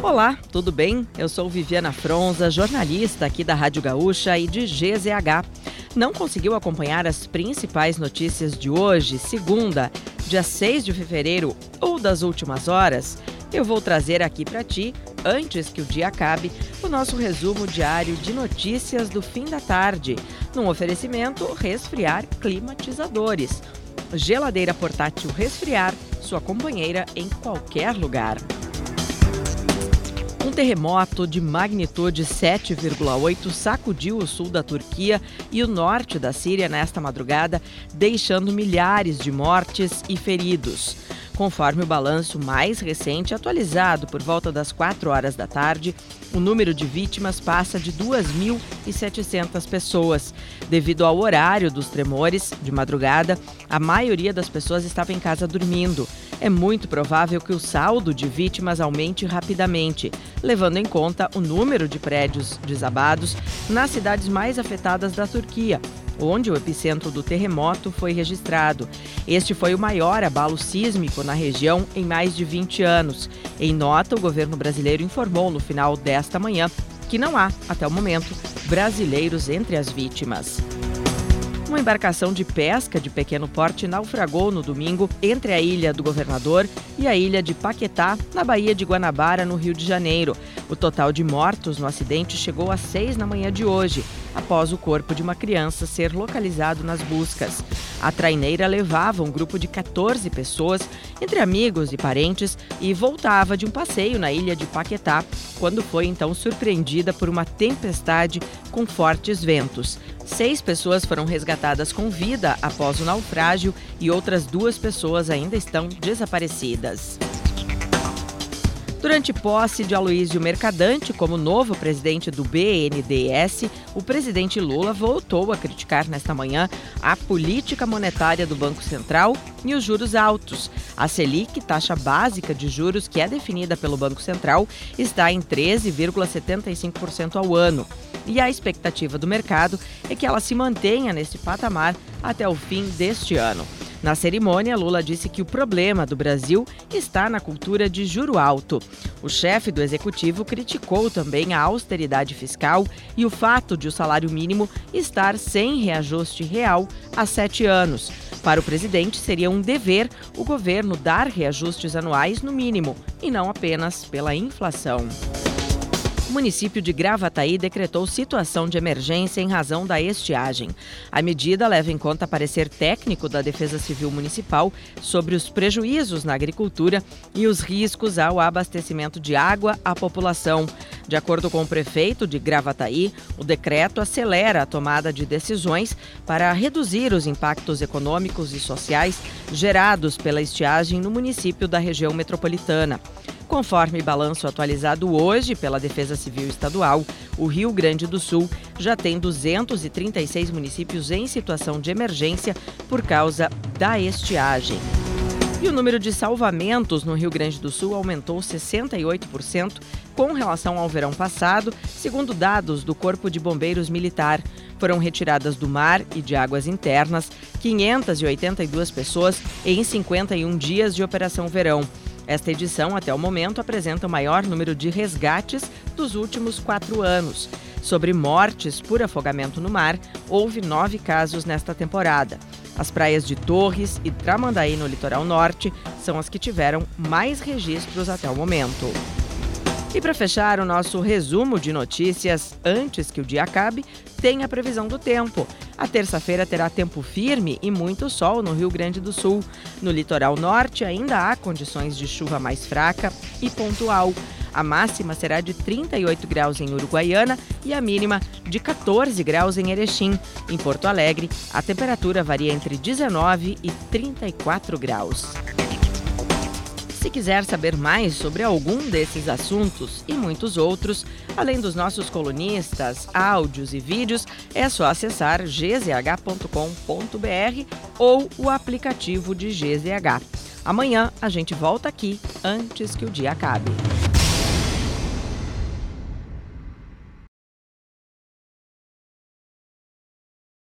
Olá, tudo bem? Eu sou Viviana Fronza, jornalista aqui da Rádio Gaúcha e de GZH. Não conseguiu acompanhar as principais notícias de hoje, segunda, dia 6 de fevereiro ou das últimas horas? Eu vou trazer aqui para ti, antes que o dia acabe, o nosso resumo diário de notícias do fim da tarde, num oferecimento Resfriar Climatizadores. Geladeira portátil Resfriar, sua companheira em qualquer lugar. Um terremoto de magnitude 7,8 sacudiu o sul da Turquia e o norte da Síria nesta madrugada, deixando milhares de mortes e feridos. Conforme o balanço mais recente, atualizado por volta das 4 horas da tarde, o número de vítimas passa de 2.700 pessoas. Devido ao horário dos tremores, de madrugada, a maioria das pessoas estava em casa dormindo. É muito provável que o saldo de vítimas aumente rapidamente, levando em conta o número de prédios desabados nas cidades mais afetadas da Turquia, onde o epicentro do terremoto foi registrado. Este foi o maior abalo sísmico na região em mais de 20 anos. Em nota, o governo brasileiro informou no final desta manhã que não há, até o momento, brasileiros entre as vítimas. Uma embarcação de pesca de pequeno porte naufragou no domingo entre a ilha do Governador e a ilha de Paquetá, na Baía de Guanabara, no Rio de Janeiro. O total de mortos no acidente chegou a seis na manhã de hoje, após o corpo de uma criança ser localizado nas buscas. A traineira levava um grupo de 14 pessoas, entre amigos e parentes, e voltava de um passeio na ilha de Paquetá, quando foi então surpreendida por uma tempestade com fortes ventos. Seis pessoas foram resgatadas com vida após o naufrágio e outras duas pessoas ainda estão desaparecidas. Durante posse de Aloysio Mercadante como novo presidente do BNDES, o presidente Lula voltou a criticar nesta manhã a política monetária do Banco Central e os juros altos. A Selic, taxa básica de juros que é definida pelo Banco Central, está em 13,75% ao ano. E a expectativa do mercado é que ela se mantenha nesse patamar até o fim deste ano. Na cerimônia, Lula disse que o problema do Brasil está na cultura de juro alto. O chefe do executivo criticou também a austeridade fiscal e o fato de o salário mínimo estar sem reajuste real há sete anos. Para o presidente, seria um dever o governo dar reajustes anuais no mínimo e não apenas pela inflação o município de Gravataí decretou situação de emergência em razão da estiagem. A medida leva em conta parecer técnico da Defesa Civil Municipal sobre os prejuízos na agricultura e os riscos ao abastecimento de água à população. De acordo com o prefeito de Gravataí, o decreto acelera a tomada de decisões para reduzir os impactos econômicos e sociais gerados pela estiagem no município da região metropolitana. Conforme balanço atualizado hoje pela Defesa Civil Estadual, o Rio Grande do Sul já tem 236 municípios em situação de emergência por causa da estiagem. E o número de salvamentos no Rio Grande do Sul aumentou 68% com relação ao verão passado, segundo dados do Corpo de Bombeiros Militar. Foram retiradas do mar e de águas internas 582 pessoas em 51 dias de Operação Verão. Esta edição, até o momento, apresenta o maior número de resgates dos últimos quatro anos. Sobre mortes por afogamento no mar, houve nove casos nesta temporada. As praias de Torres e Tramandaí, no litoral norte, são as que tiveram mais registros até o momento. E para fechar o nosso resumo de notícias antes que o dia acabe, tem a previsão do tempo. A terça-feira terá tempo firme e muito sol no Rio Grande do Sul. No litoral norte ainda há condições de chuva mais fraca e pontual. A máxima será de 38 graus em Uruguaiana e a mínima de 14 graus em Erechim. Em Porto Alegre, a temperatura varia entre 19 e 34 graus. Se quiser saber mais sobre algum desses assuntos e muitos outros, além dos nossos colunistas, áudios e vídeos, é só acessar gzh.com.br ou o aplicativo de GZH. Amanhã a gente volta aqui antes que o dia acabe.